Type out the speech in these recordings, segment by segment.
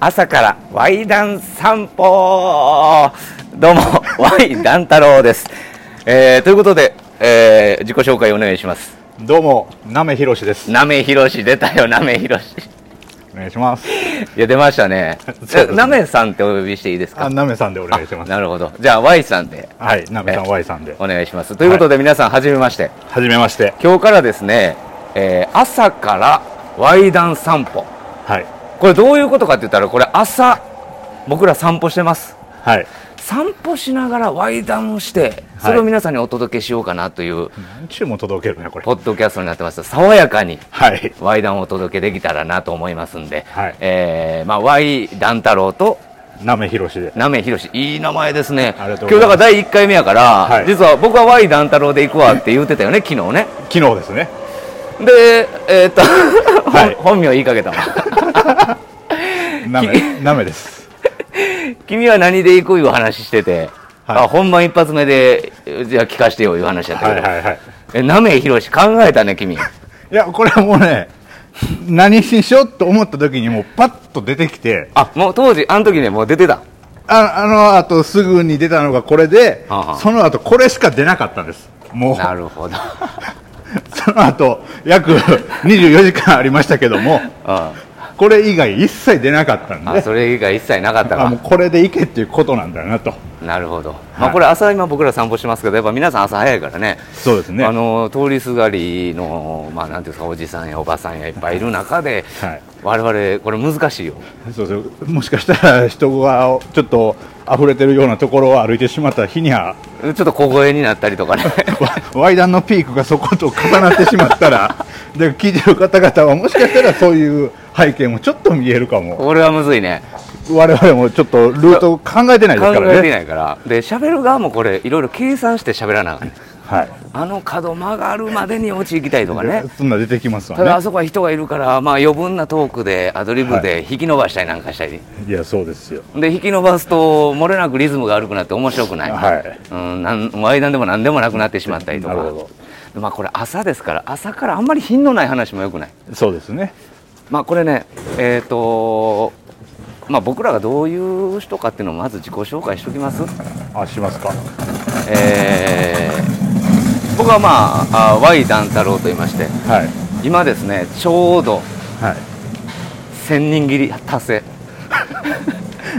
朝からワイダン散歩。どうも ワイダン太郎です、えー、ということで、えー、自己紹介お願いします。どうも、なめひろしです。なめひろし出たよなめひろしお願いします。いや出ましたね。なめさんってお呼びしていいですか？あ、なめさんでお願いします。なるほど。じゃあ Y さんで。はい、なめさんえ Y さんで。お願いします。ということで、皆さんはじめまして。はじめまして。今日からですね、えー朝からワイダン散歩。はい。これどういうことかって言ったらこれ朝僕ら散歩してます。はい。散歩しながらワイダンをしてそれを皆さんにお届けしようかなという何ちゅうも届けるね、これ。ポッドキャストになってます爽やかにはい。ワイダンをお届けできたらなと思いますんで、はい。えーまあ、ワイダン太郎となめひろしで。なめひろしいい名前ですね。ありがと今日だうございます。から第1回目やから、はい。実は僕はワイダン太郎で行くわって言ってたよね昨日ね。昨日ですね。でえーっと、はい。本 本名言いかけたわなめ、なめです。君は何で行くいう話してて、はい。あ本番一発目でじゃあ聞かしてよいう話やったけど、はいはいはい。えなめひろし考えたね君。いや、これはもうね、何しようと思った時にもうパッと出てきて、あもう当時あの時ねもう出てた。ああの後すぐに出たのがこれで、はあはあ。その後これしか出なかったんです。もう、なるほど。その後約24時間ありましたけども、うんこれ以外一切出なかったんで、あそれ以外一切なかったか。あもうこれでいけっていうことなんだなと。なるほど、まあ、これ朝今僕ら散歩しますけどやっぱ皆さん朝早いからね。そうですね。あの通りすがりの、まあ、なんていうんですかおじさんやおばさんやいっぱいいる中で、はい。我々これ難しいよ。そうそう。もしかしたら人がちょっと溢れてるようなところを歩いてしまった日にはちょっと小声になったりとかね。わワイダンのピークがそこと重なってしまったら で聞いてる方々はもしかしたらそういう背景もちょっと見えるかも。これはむずいね。我々もちょっとルートを考えてないです考からね。えてないから。で喋る側もこれいろいろ計算して喋らなあかんねはい。あの角曲がるまでに落ち行きたいとかね。そんな出てきますわただあねそこは人がいるから、まあ、余分なトークでアドリブで引き伸ばしたりなんかしたり、いやそうですよ。で引き伸ばすと漏れなくリズムが悪くなって面白くない、はい。うん、なんワイダンでも何でもなくなってしまったりとか。なるほでまあ、これ朝ですから朝からあんまり品のない話もよくない。そうですね。まあこれねえっ、とまあ僕らがどういう人かっていうのをまず自己紹介しておきます。あしますか。えー僕はまああ Y 団太郎と言いましてはい。今ですねちょうどはい。1000人切り達成。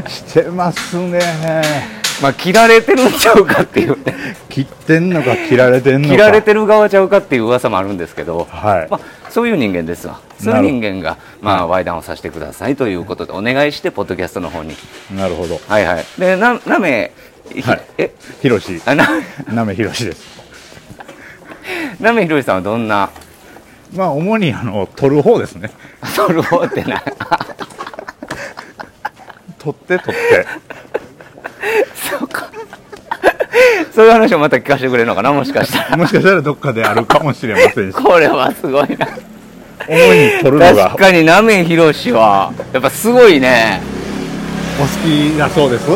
してますね。まあ切られてるんちゃうかっていうね。切ってんのか切られてんのか。切られてる側ちゃうかっていう噂もあるんですけど、はい。まあ、そういう人間ですわ。そういう人間が、まあ、ワイダンをさせてくださいということでお願いしてポッドキャストの方に。なるほど。はいはい。でななめ、ひはい。え？ひろし。あななめひろしです なめひろしさんはどんな？まあ主にあの取る方ですね。ソルフォーってな。取って取って。そうか。そういう話をまた聞かせてくれるのかなもしかしたら。もしかしたらどっかであるかもしれませんし。これはすごいな。主に取るのが。確かになめひろしはやっぱすごいね。お好きだそうです。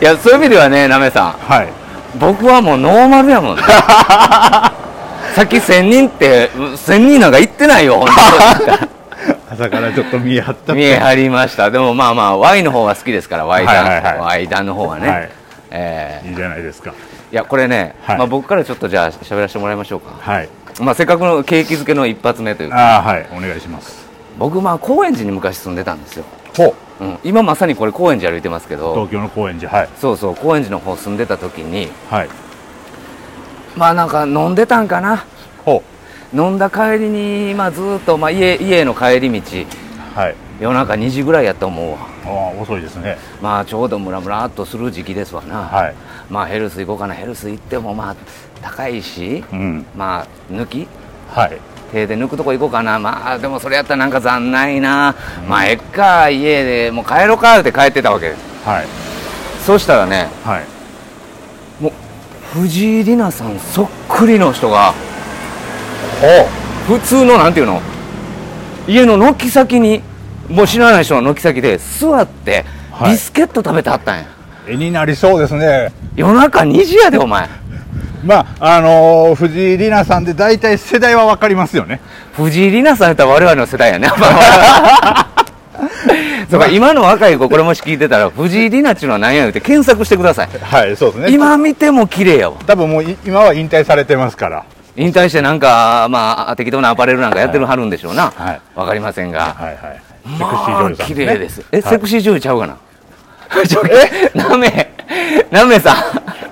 いやそういう意味ではねなめさん。はい僕はもうノーマルやもんね。さっき1000人って1000人なんか行ってないよ本 朝からちょっと見え張った見え張りました。でもまあまあ Y の方は好きですから Y ダン、はいはいはい。Y ダンの方はね、はい。えいいじゃないですか。ーいやこれね、はい。まあ、僕からちょっとじゃあ喋らせてもらいましょうか、はい。まあ、せっかくの景気づけの一発目というか。ああはい。お願いします。僕まあ高円寺に昔住んでたんですよ、ほううん、今まさにこれ高円寺歩いてますけど。東京の高円寺はい。そうそう高円寺の方住んでた時に。はい。まあなんか飲んでたんかな。ほ飲んだ帰りに、まあ、ずーっと、まあ、家家への帰り道。うはい。夜中2時ぐらいやと思うわ。ああ遅いですね。まあちょうどムラムラっとする時期ですわな、はい。まあヘルス行こうかな。ヘルス行ってもまあ高いし。うん。まあ抜き。はい手で抜くとこ行こうかな。まあでもそれやったらなんか残ないな、まあえっか家でもう帰ろうかって帰ってたわけ。はい。そしたらねはい。もう藤井里奈さんそっくりの人が普通のなんていうの家の軒先にもう知らない人の軒先で座ってはい。ビスケット食べてはったんや、絵になりそうですね。夜中2時やでお前まああのー藤井里奈さんで大体世代は分かりますよね藤井里奈さんやったら我々の世代やね。そうか、今の若い子、これもし聞いてたら、藤井里奈っていうのは何や言うて検索してください。はいそうですね今見ても綺麗やわ。多分もうい今は引退されてますから引退してなんか、まあ、適当なアパレルなんかやってるはるんでしょうな。はいわかりませんが。はいはいまあ、綺麗です。え、はいセクシー女優ちゃうかな え？なめ、なめさん。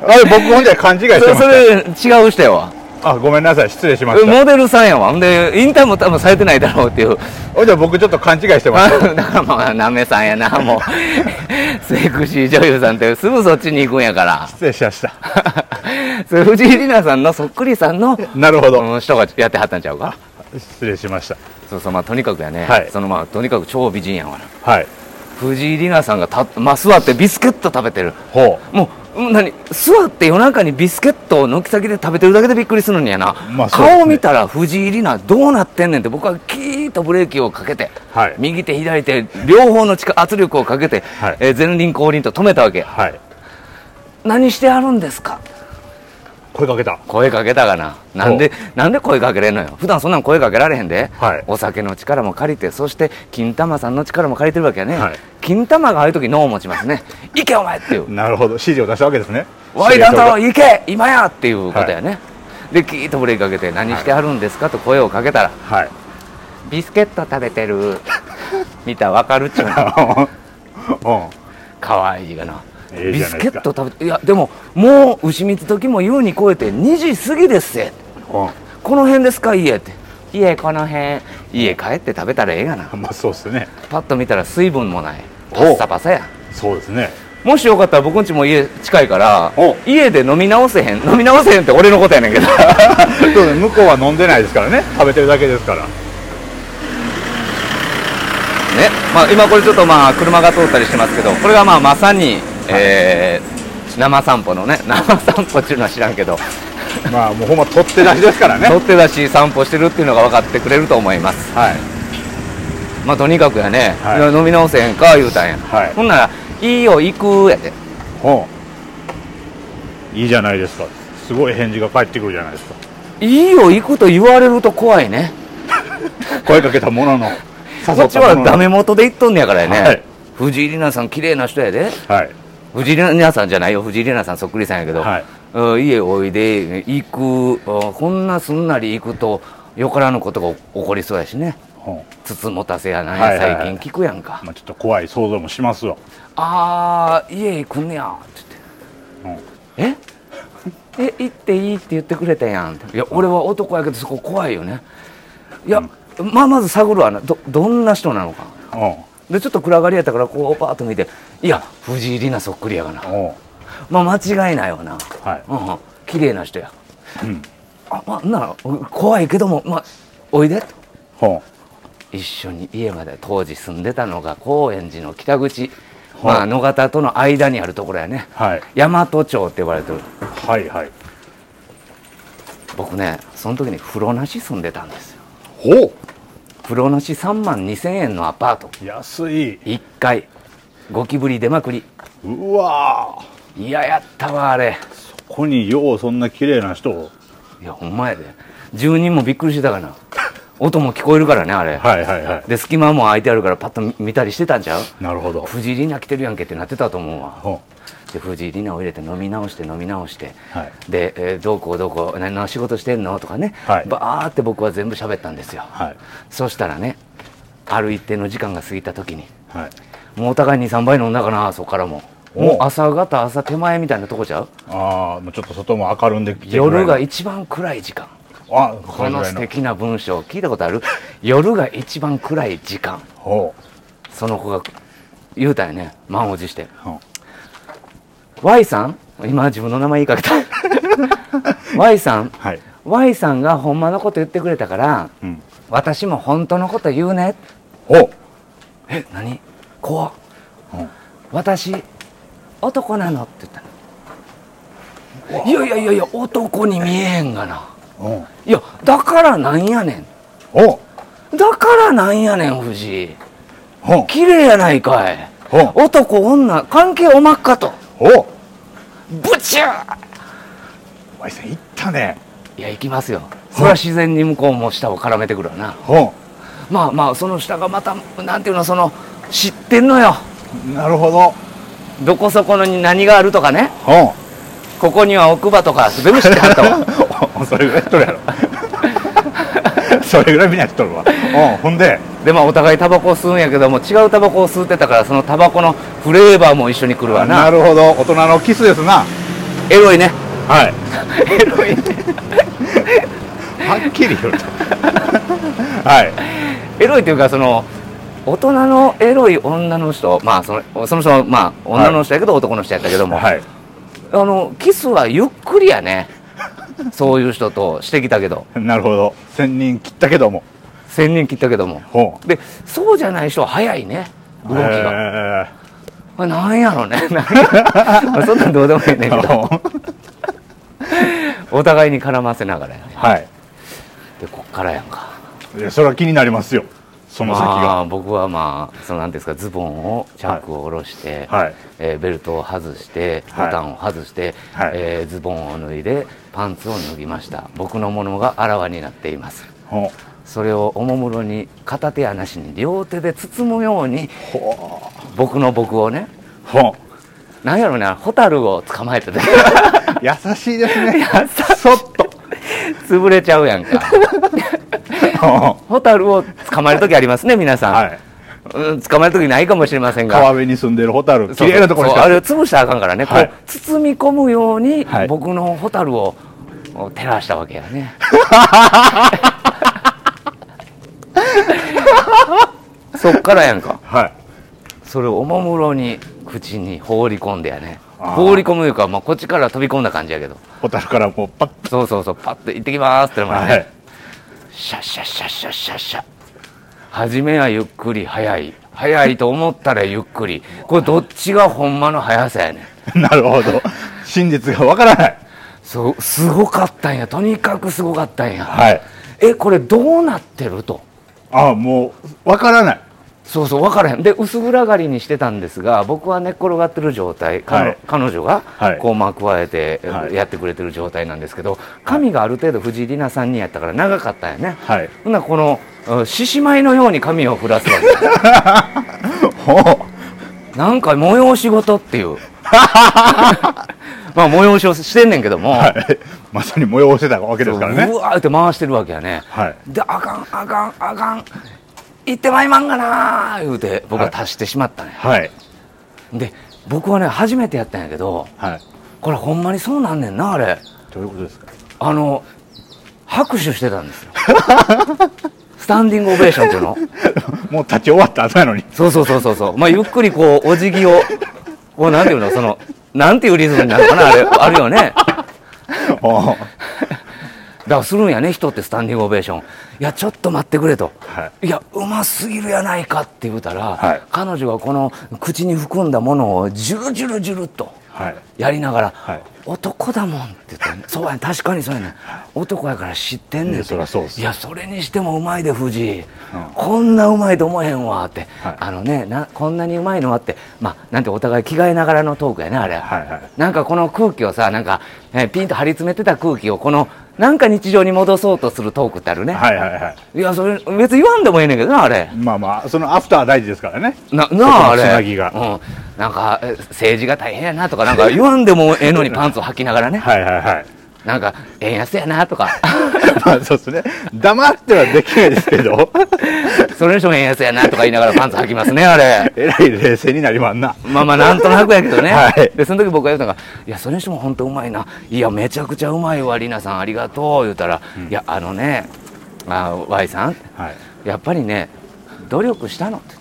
あれ僕ほんで勘違いしてまそれ、し それ違う人やわ。たあごめんなさい失礼しましたモデルさんやわ。ほんで、引退も多分されてないだろうっていう。ほんじゃ僕ちょっと勘違いしてましただからまあ、なめさんやな、もう。セクシー女優さんってすぐそっちに行くんやから。失礼しました それ藤井里奈さんのそっくりさんの、なるほど、うん人がやってはったんちゃうか？失礼しましたそうそう、まあとにかくやね。はいそのまあ、とにかく超美人やわな。はい藤井里奈さんがた、まあ、座ってビスケット食べてる。ほもう、うん何座って夜中にビスケットを軒先で食べてるだけでびっくりするんやな。まあね顔見たら藤井里奈どうなってんねんって僕はキーッとブレーキをかけて、はい右手左手両方の力圧力をかけて、はいえー前輪後輪と止めたわけ。はい何してあるんですか？声かけた声かけたがな。なんで、なんで声かけれんのよ？普段そんなん声かけられへんで。はいお酒の力も借りて、そして金玉さんの力も借りてるわけやね。はい金玉がああいう時脳を持ちますね。行けお前っていう。なるほど。指示を出したわけですね。ワイダン行け今やっていうことやね。で、キーッとブレーキかけて、何してはるんですか？と声をかけたら、令はい。ビスケット食べてる。見たらわかるっちゅうの。うん。かわいいがな。ええビスケット食べて、いや、でも、もう牛蜜時も優に超えて2時過ぎですせ。うん。この辺ですか？家って。家この辺。家帰って食べたらええがな。まあそうですね。パッと見たら水分もないパおッサパサや。そうですね。もしよかったら僕んちも家近いからお。家で飲み直せへん。飲み直せへんって俺のことやねんけど。そうね。向こうは飲んでないですからね。食べてるだけですから。ね、まあ、今これちょっとまあ車が通ったりしてますけどこれがまあまさに、えー生散歩のね 生散歩っていうのは知らんけど。まあもうほんま取って出しですからね。取って出し散歩してるっていうのが分かってくれると思います。はいまあとにかくやね、はい。飲み直せへんか言うたんや、はい。ほんなら「いいよ行く」やで。ほう。いいじゃないですか。すごい返事が返ってくるじゃないですか。いいよ行くと言われると怖いね。声かけたものの誘 こっちはダメも元で言っとんねやからやね、はい。藤井里奈さん綺麗な人やで。のはい。藤井里奈さんじゃないよ藤井里奈さんそっくりさんやけど、はい。うん家おいで行くうんこんなすんなり行くとよからぬことが起こりそうやしね。ほつつもたせやなん最近。聞くやんか、うまあちょっと怖い想像もしますわああ家行くんねやってうん言って。え？え行っていいって言ってくれたやん。いや俺は男やけどそこ怖いよね。いや、まあまず探るわな。どどんな人なのか。うん。でちょっと暗がりやったからこうパーッと見ていや藤井里奈そっくりやがな。う。んまあ間違いないわな。はい。うんうん。綺麗な人や。うん。あまあなら怖いけどもまあおいで。とほ一緒に家まで当時住んでたのが高円寺の北口。はあまあ野方との間にあるところやね。うはい。大和町って呼ばれてる。はいはい。僕ねその時に風呂なし住んでたんですよ。ほ風呂なし3万2000円のアパート。う安い。1階ゴキブリ出まくり。うわー。嫌やったわあれ。ここにようそんな綺麗な人。をいやほんまやで。住人もびっくりしてたかな音も聞こえるからねあれ、はいはいはい。で隙間も空いてあるからパッと見見たりしてたんちゃう？なるほど。藤井里奈来てるやんけってなってたと思うわ。ほで藤井里奈を入れて飲み直して飲み直して、はい。で、えーどこどこ何の仕事してんの？とかね、はい。バーって僕は全部喋ったんですよ、うはい。そしたらねある一定の時間が過ぎた時にはい。もうお互い23倍飲んだかなそこからも。お。もう朝方朝手前みたいなとこちゃう？ああもうちょっと外も明るんできて夜が一番暗い時間あこの素敵な文章聞いたことある？夜が一番暗い時間。ほその子が言うたよね。満を持して。Y さん？今自分の名前言いかけた。Y さん？うはい。Y さんがほんまのこと言ってくれたからうん。私も本当のこと言うね。ほう。え何？怖っ。ほう。私男なの？って言ったの。いやいやいやいや男に見えへんがな。ほいやだからなんやねん。だからなんやねん藤井。綺麗やないかい。男女関係おまっかと。ブチュー。Y さん行ったね。いや行きますよ。それは自然に向こうも舌を絡めてくるわな。ほまあまあその下がまたなんていうのその知ってんのよ。うなるほど。どこそこのに何があるとかね。ほここには奥歯とか全部知ってはったわ。う それぐらい知っとるやろ。それぐらいみんな知っとるわ。うんほんで。でまあお互いタバコを吸うんやけども違うタバコを吸ってたからそのタバコのフレーバーも一緒に来るわな。なるほど。大人のキスですな。エロいね。はい。エロいね。はっきり言うと。はい。エロいっていうかその大人のエロい女の人まあそのその人まあ女の人やけど男の人やったけども、はいあのキスはゆっくりやね。そういう人としてきたけど。なるほど。千人切ったけども。1000人切ったけども。ほう。でそうじゃない人は早いね。動きが、へこれなんやろね。そんなんどうでもいいねんけど。ーお互いに絡ませながらやね。はい。でこっからやんか。いやそれは気になりますよその先まがあ僕はまあそのなんですかズボンをチャックを下ろして、はい。えーベルトを外してボはい。タンを外して、はい。えーズボンを脱いでパンツを脱ぎました。僕のものがあらわになっています。ほそれをおもむろに片手やなしに両手で包むように僕の僕をねなんやろねホタルを捕まえて。優しいですね。優しい。そっと潰れちゃうやんか。ほ ホタルを。捕まえる時ありますね皆さん、うはい。うん、捕まえる時ないかもしれませんが。川辺に住んでるホタル。そう綺麗なところにあれを潰したらあかんからね、はい。こう包み込むように、はい。僕のホタルを照らしたわけやね。そっからやんか。はい。それをおもむろに口に放り込んでやね放り込むいうか、まあ、こっちから飛び込んだ感じやけど。ホタルからもうパッそうそうそうパッと行ってきますってのもね、はいシャッシャッシャッシャッシャッシャッ。初めはゆっくり早い。早いと思ったらゆっくり。これどっちがほんまの速さやねん。なるほど。真実がわからない。そうすごかったんや。とにかくすごかったんや、はい。えこれどうなってると？ああもうわからないそうそう分からへん。で薄暗がりにしてたんですが僕は寝っ転がってる状態、彼はい。彼女がはい。こうまくわえてはい。やってくれてる状態なんですけど髪がある程度藤井里奈さんにやったから長かったんやね、はい。ほんならこのうん獅子舞のように髪を振らすわけ ほなんか催し事っていう。まあ催しをしてんねんけども、うはい。まさに催してたわけですからね。うわーって回してるわけやね、はい。であかんあかんあかん行ってまいまんがなー言うて僕は足してしまったね、はい。で僕はね初めてやったんやけどはい。これほんまにそうなんねんなあれ。どういうことですか？あの拍手してたんですよ。スタンディングオベーションっていうの。もう立ち終わった後なのに。そうそうそうそうそう。まあゆっくりこうお辞儀をこうなんていうのそのなんていうリズムになるのかなあれあるよね からするんやね人ってスタンディングオベーション。いやちょっと待ってくれと、、はい。やうますぎるやないかって言うたら、はい。彼女がこの口に含んだものをジュルジュルジュルっとはい。やりながら、はい。男だもんって言って、ね、そうやね確かにそうやね男やから知ってんねん。っすいやそれにしてもうまいで藤井、こんなうまいと思えへんわって、はい。あのねなこんなにうまいのはってまあなんてお互い着替えながらのトークやねあれ、はいはい。なんかこの空気をさなんか、えピンと張り詰めてた空気をこのなんか日常に戻そうとするトークってあるね、はいはいはい。い、やそれ別に言わんでもええねんけどなあれ。まあまあそのアフター大事ですからね。ななああれつなぎが。うん、なんかえ政治が大変やなとかなんか言わんでもええのにパンツを履きながらね。はいはいはいなんか円安やなとか。まあそうですね。黙ってはできないですけど。それにしても円安やなとか言いながらパンツ履きますねあれ。えらい冷静になりまんな。まあまあなんとなくやけどね、はい。でその時僕が言ったのが「いやそれにしても本当うまいな。いやめちゃくちゃうまいわりなさんありがとう」言うたら「いやあのねあ Y さん。はい。やっぱりね努力したの」って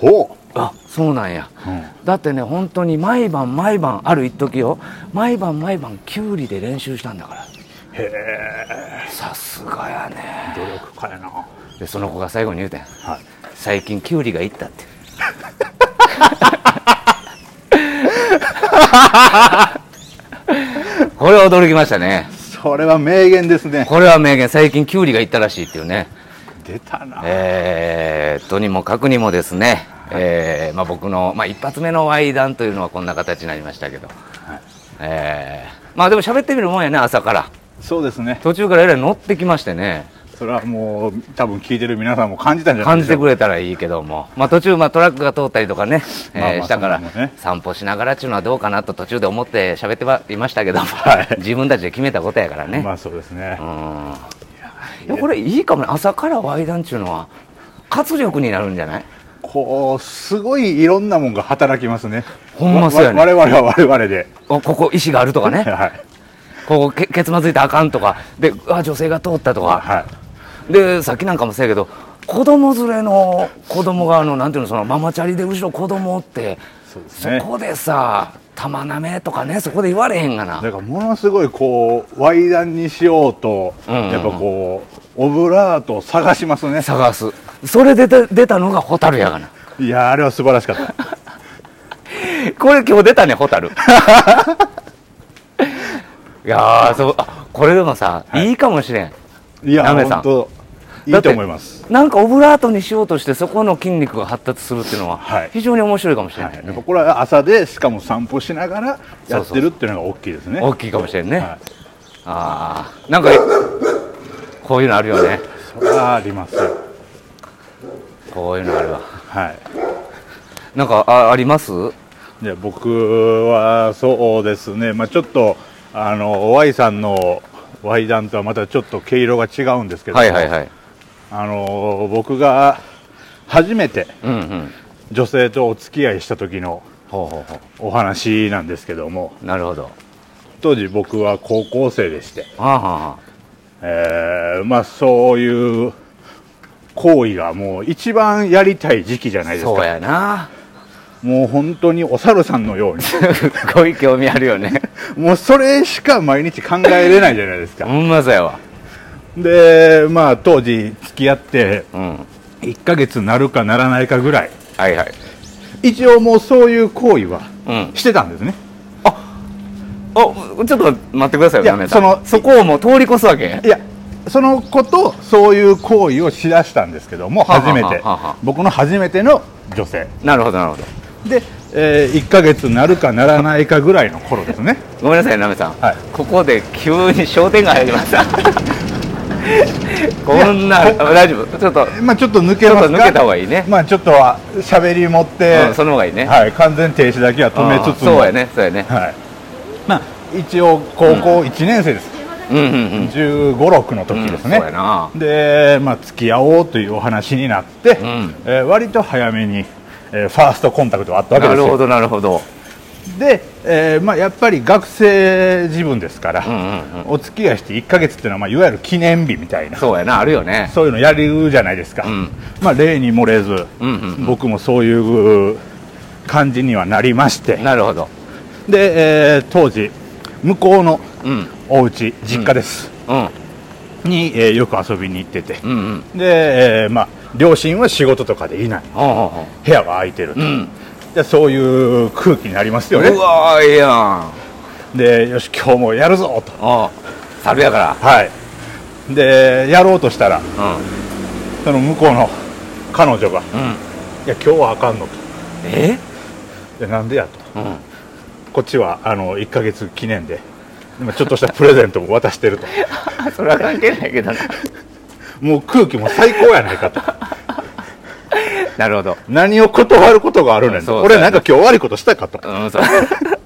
言って。ほ「あそうなんや」う、うん。だってね本当に毎晩毎晩ある一時よ。毎晩毎晩キュウリで練習したんだから。へえ。さすがやね。努力家やな。はでその子が最後に言うてん。い。最近キュウリがいったって。これは驚きましたね。それは名言ですね。これは名言。最近キュウリがいったらしいっていうね。出たな。えー、とにもかくにもですね、えーまあ、僕の、まあ、一発目のワイダンというのはこんな形になりましたけど、はい。えーまあでも喋ってみるもんやね朝から。そうですね。途中からえらい乗ってきましてね。それはもう多分聞いてる皆さんも感じたんじゃない感じてでしょう。くれたらいいけども、まあ、途中、まあ、トラックが通ったりとかね、えーまあまあしたから、散歩しながらっていうのはどうかなと途中で思って喋ってはいましたけども、はい。自分たちで決めたことやからね、まあそうですね。うん。いやこれいいかもね。朝からワイダンっていうのは活力になるんじゃない？こうすごいいろんなもんが働きますね。ほんまそうやね。わ我々は我々で。おここ石があるとかね。はい。ここけケツまずいたらあかんとか。であ女性が通ったとか、はい。でさっきなんかもそうやけど子供連れの子供があのなんていうのそのママチャリで後ろ子供ってそうですね。そこでさ玉なめとかねそこで言われへんがな。だからものすごいこうワイダンにしようと、うんうんうん。やっぱこうオブラートを探しますね。探す。それで出た出たのがホタルやがな。いやあれは素晴らしかった。これ今日出たねホタルいやーそうあこれでもさ、い、いかもしれん。いやナメさんいいと思います。なんかオブラートにしようとしてそこの筋肉が発達するっていうのははい。非常に面白いかもしれは、ない。い、やっぱこれは朝でしかも散歩しながらやってるっていうのが大きいですね。大きいかもしれんね、はい、ああなんかこういうのあるよね。それはありますよ。こういうのあるわ。はい。なんかああります？で僕はそうですね、まあ、ちょっとあの Y さんの Y 弾とはまたちょっと毛色が違うんですけども、はいはいはいあの僕が初めて女性とお付き合いした時のお話なんですけども。うなるほど。当時僕は高校生でして、はあえーまあ、そういう行為がもう一番やりたい時期じゃないですか。あそうやな。もう本当にお猿さんのように。すごい興味あるよね。もうそれしか毎日考えれないじゃないですか。ほんまそうやわでまあ当時付き合ってうん。1ヶ月なるかならないかぐらい。はいはい。一応もうそういう行為はうん。してたんですね。おちょっと待ってくださいよいやそのそこをもう通り越すわけ？いやその子とそういう行為をしだしたんですけども初めてはあはあ。僕の初めての女性。なるほどなるほど。で、え1ヶ月なるかならないかぐらいの頃ですね。ごめんなさいナメさん、はい。ここで急に商店街入りました こんなあ大丈夫？ちょっとまあちょっと抜けますか？ちょっと抜けた方がいいね。まあちょっとは喋り持って、うんその方がいいね。はい、完全停止だけは止めつつそうやねそうやね。はい。まあ一応高校1年生です、うんうんうん。1 5 6の時ですね、うんで、まあ、付き合おうというお話になって、ん。えー割と早めに、えーファーストコンタクトがあったわけですよ。なるほどなるほどで、えーまあ、やっぱり学生自分ですから、うんうんうん。お付き合いして1ヶ月っていうのは、まあ、いわゆる記念日みたいなそうやなあるよね。そういうのやるじゃないですか、うん。まあ、例に漏れず、うんうんうん。僕もそういう感じにはなりまして。なるほど。で、えー当時向こうのうん。お家実家です、うん。に、えーよく遊びに行ってて、うんうん。で、えーまあ、両親は仕事とかでいない。部屋が空いてると、ううんでそういう空気になりますよね。うわーいいやん。でよし今日もやるぞと。おう猿やから。はい。でやろうとしたらうその向こうの彼女が「んうん。いや今日はあかんの」と。え「でなんでや」と。うん。こっちはあの1ヶ月記念で今ちょっとしたプレゼントも渡してるとそれは関係ないけどなもう空気も最高やないかとなるほど。何を断ることがあるねんと。そうそう。俺なんか今日悪いことしたかと。うんそう。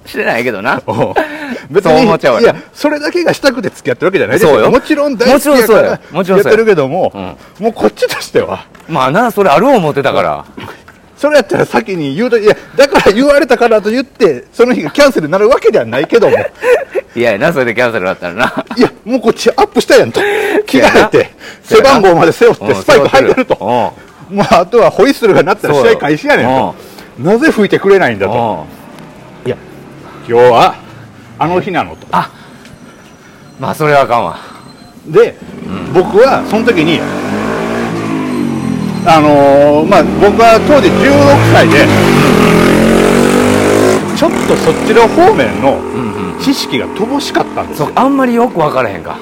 してないけどな。別にいやそれだけがしたくて付き合ってるわけじゃないですそうよ。もちろん大好きやからもちろんそうよ。もちろんそうよ。やってるけども、うん。もうこっちとしては。まあなそれある思ってたから。それやったら先に言うといやだから言われたからと言ってその日がキャンセルになるわけではないけども。いやなそれでキャンセルだったらな。いやもうこっちアップしたやんと。着替えて背番号まで背負ってうんスパイク履いてるとうんもうあとはホイッスルが鳴ったら試合開始やねんと。なぜ吹いてくれないんだと。うん。いや今日はあの日なのと。あまあそれはあかんわ。で、僕はその時にあのーまあ僕は当時16歳でちょっとそっちの方面のうんうん。知識が乏しかったんですよ。そうあんまりよく分からへんか。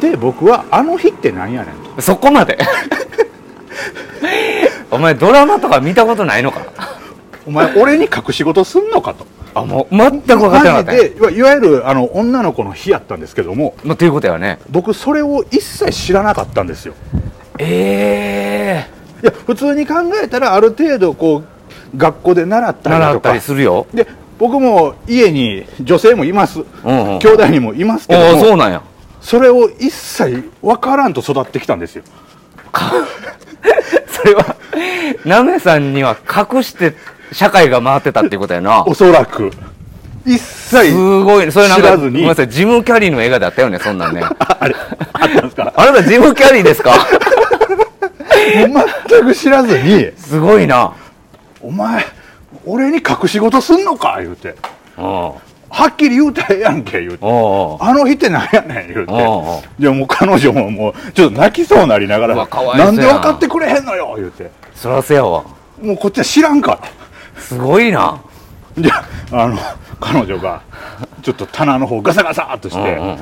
で僕はあの日って何やねんと。そこまで お前ドラマとか見たことないのか？お前俺に隠し事すんのかと。あもう全く分かってなかったでいわゆるあの女の子の日やったんですけどもまあということやね。僕それを一切知らなかったんですよ。えいや普通に考えたらある程度こう学校で習ったえ習ったりするよ。で僕も家に女性もいます、うんうん。兄弟にもいますけああどもそうなんや。それを一切分からんと育ってきたんですよ それはなめさんには隠して社会が回ってたっていうことやな。おそらく。一切すごい。ねそれなんかごめんなさい。ジム・キャリーの映画だったよねそんなんね。あれあったんですか？あなたジム・キャリーですか？全く知らずに。すごいな「お前俺に隠し事すんのか?」言うて。うん。おう「はっきり言うたらええやんけ」言うて。あの日ってなんやねん言うて。じゃあもう彼女ももうちょっと泣きそうになりながらな。んで分かってくれへんのよ言うて。そらせやわ。もうこっちは知らんから。すごいな。じゃああの彼女がちょっと棚の方ガサガサっとして、うんうんうん。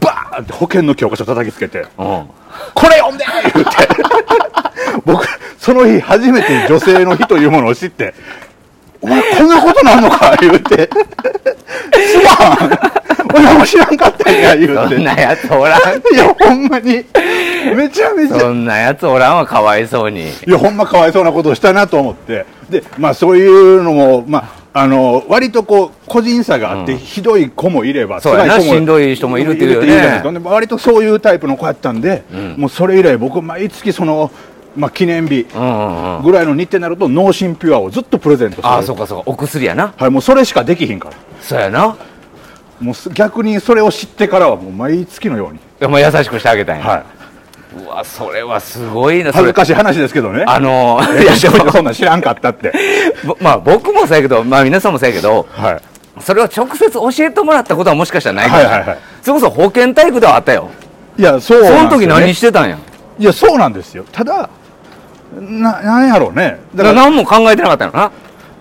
バーって保険の教科書叩きつけてうん「これ読んで!」言うて。僕その日初めて女性の日というものを知って「お前こんなことなんのか? 」言うて「すまん。俺も知らんかったんや」言うて。そんなやつおらん いやほんまに。めちゃめちゃ。そんなやつおらんわかわいそうに。いやほんまかわいそうなことをしたなと思って。でまあそういうのもまああの割とこう個人差があって、うん。ひどい子もいれば辛い子もしんどい人もいるっていうよね。割とそういうタイプの子やったんで、ん。もうそれ以来僕毎月その、まあ、記念日ぐらいの日程になると脳神ピュアをずっとプレゼントする。ああそうかそうか。お薬やな。はいもうそれしかできひんから。そうやな。もうす逆にそれを知ってからはもう毎月のように、でも優しくしてあげたんや、はうわそれはすごいな。恥れずかしい話ですけどね。あの いやいやそんなん知らんかったって。ぼ まあ僕もそうやけどまあ皆さんもそうやけどはい。それを直接教えてもらったことはもしかしたらないかもしれない,、はいはいはい。それこそ保健体育ではあったよ。いやそうなんその時何してたんや？いやそうなんですよ。ただななんやろうね。だから何も考えてなかったのな。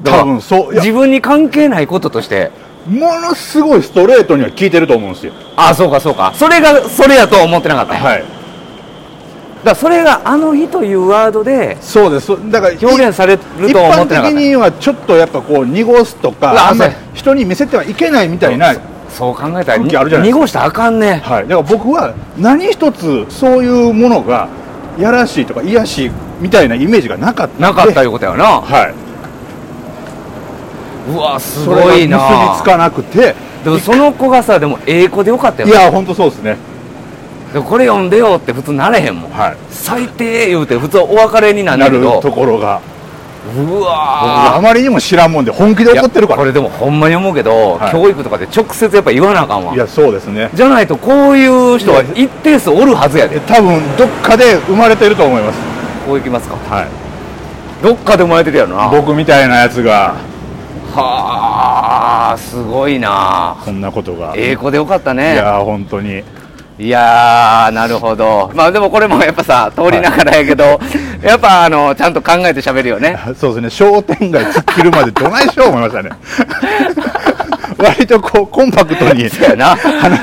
多分そう自分に関係ないこととして。ものすごいストレートには聞いてると思うんですよ。ああそうかそうか。それがそれやとは思ってなかったはい。だからそれがあの日というワードでそうです。そだから表現されるとは思ってなかった一般的にはちょっとやっぱこう濁すとかあんま人に見せてはいけないみたいな、そう。考えたら濁したらあかんね。はい、だから僕は何一つそういうものがやらしいとか癒やしいみたいなイメージがなかったなかったいうことやな。はい。うわすごいな。結びつかなくて。でもその子がさでも英語でよかったよいや本当そうですね。でもこれ読んでよって普通なれへんもん。はい。最低言うて普通お別れになるなるところが。う僕わあまりにも知らんもんで本気でー怒ってるから。これでもほんまに思うけど、はい。教育とかで直接やっぱ言わなあかんわ。いやそうですね。じゃないとこういう人は一定数おるはずやで。え多分どっかで生まれてると思いますこういきますか。はい。どっかで生まれてるやろな。僕みたいなやつが。はあすごいな。こんなことが、英語でよかったいねや本当に。いやーなるほど。まあでもこれも やっぱさ通りながらやけど、やっぱあのちゃんと考えて喋るよね。そうですね。商店街突っ切るまでどないしよう思いましたね。割とこうコンパクトに話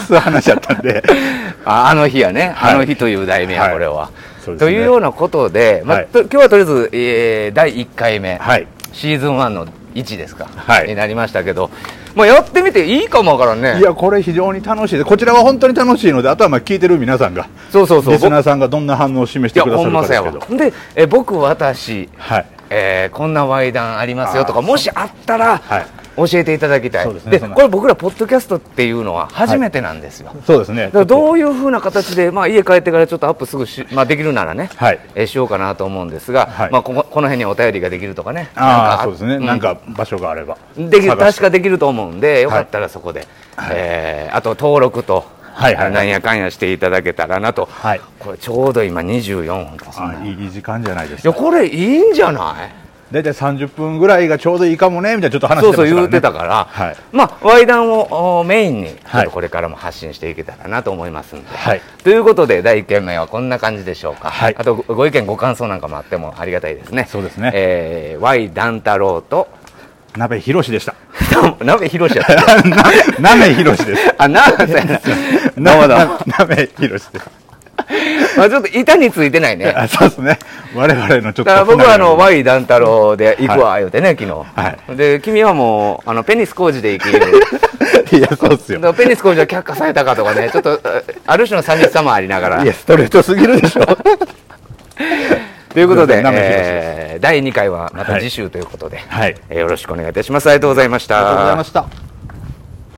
す話やったんで。ああの日やね、はい。あの日という題名や、はい。これは。そうですね。というようなことで、まあはい。と今日はとりあえず、えー第1回目、はい。シーズン1の1ですか、はい。になりましたけど、まあ、やってみていいかもわからんね。いやこれ非常に楽しい。こちらは本当に楽しいのであとはまあ聞いてる皆さんがそうそうそう。リスナーさんがどんな反応を示してくださるかですけど。わ。で、え僕、私、はい。えーこんなワイダンありますよとか、もしあったら、はい教えていただきたい。ですねこれ僕ら、ポッドキャストっていうのは初めてなんですよ。そうですね。だからどういうふうな形で、まあ、家帰ってからちょっとアップすぐし、まあ、できるならね、はい。えーしようかなと思うんですが、はい。まあ、こここの辺にお便りができるとかねああそうですね、うなんか場所があれば。できる確かできると思うんでよかったらそこで、えーあと登録と、はいはいはい。なんやかんやしていただけたらなと、はい。これちょうど今24分かそんな。いあいい時間じゃないですか。いやこれいいんじゃない？大体30分ぐらいがちょうどいいかもねみたいなちょっと話そうしてましたから、ね、そう言うてたから、はい。まあ、ワイダンをおメインにこれからも発信していけたらなと思いますんで、はい。ということで第1件目はこんな感じでしょうか、はい。あとごご意見ご感想なんかもあってもありがたいですね。そうですね。えー、Y ダン太郎と鍋ひろしでした。鍋ひろしやった。な鍋ひろしです。あなそうやなどうもどうも。な鍋ひろしです まあちょっと板についてないね。あそうですね。我々のちょっと。だから僕はあの、は Y 団太郎で行くわ、言うてね、昨日。はで、君はもう、あの、ペニス工事で行き、いや、そうっすよ。ペニス工事は却下されたかとかね、ちょっと、あある種の寂しさもありながらい。や、ストレートすぎるでしょ。ということで、えー第2回はまた次週ということで、はい。えーよろしくお願いいたします。ありがとうございました。ありがとうございました。